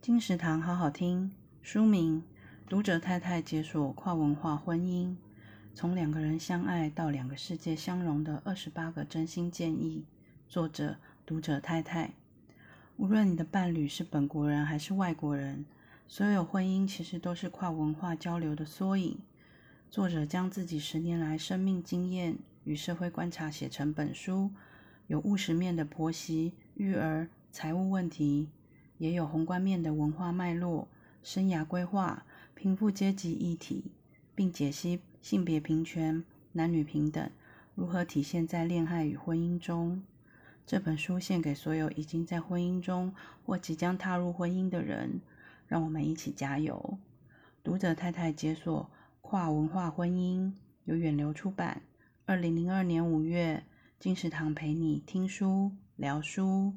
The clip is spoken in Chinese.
金石堂好好听，书名《读者太太解锁跨文化婚姻：从两个人相爱到两个世界相融的二十八个真心建议》，作者读者太太。无论你的伴侣是本国人还是外国人，所有婚姻其实都是跨文化交流的缩影。作者将自己十年来生命经验与社会观察写成本书，有务实面的婆媳、育儿、财务问题，也有宏观面的文化脉络、生涯规划、贫富阶级议题，并解析性别平权、男女平等如何体现在恋爱与婚姻中。这本书献给所有已经在婚姻中或即将踏入婚姻的人，让我们一起加油！读者太太解锁跨文化婚姻，由远流出版，二零零二年五月，金石堂陪你听书聊书。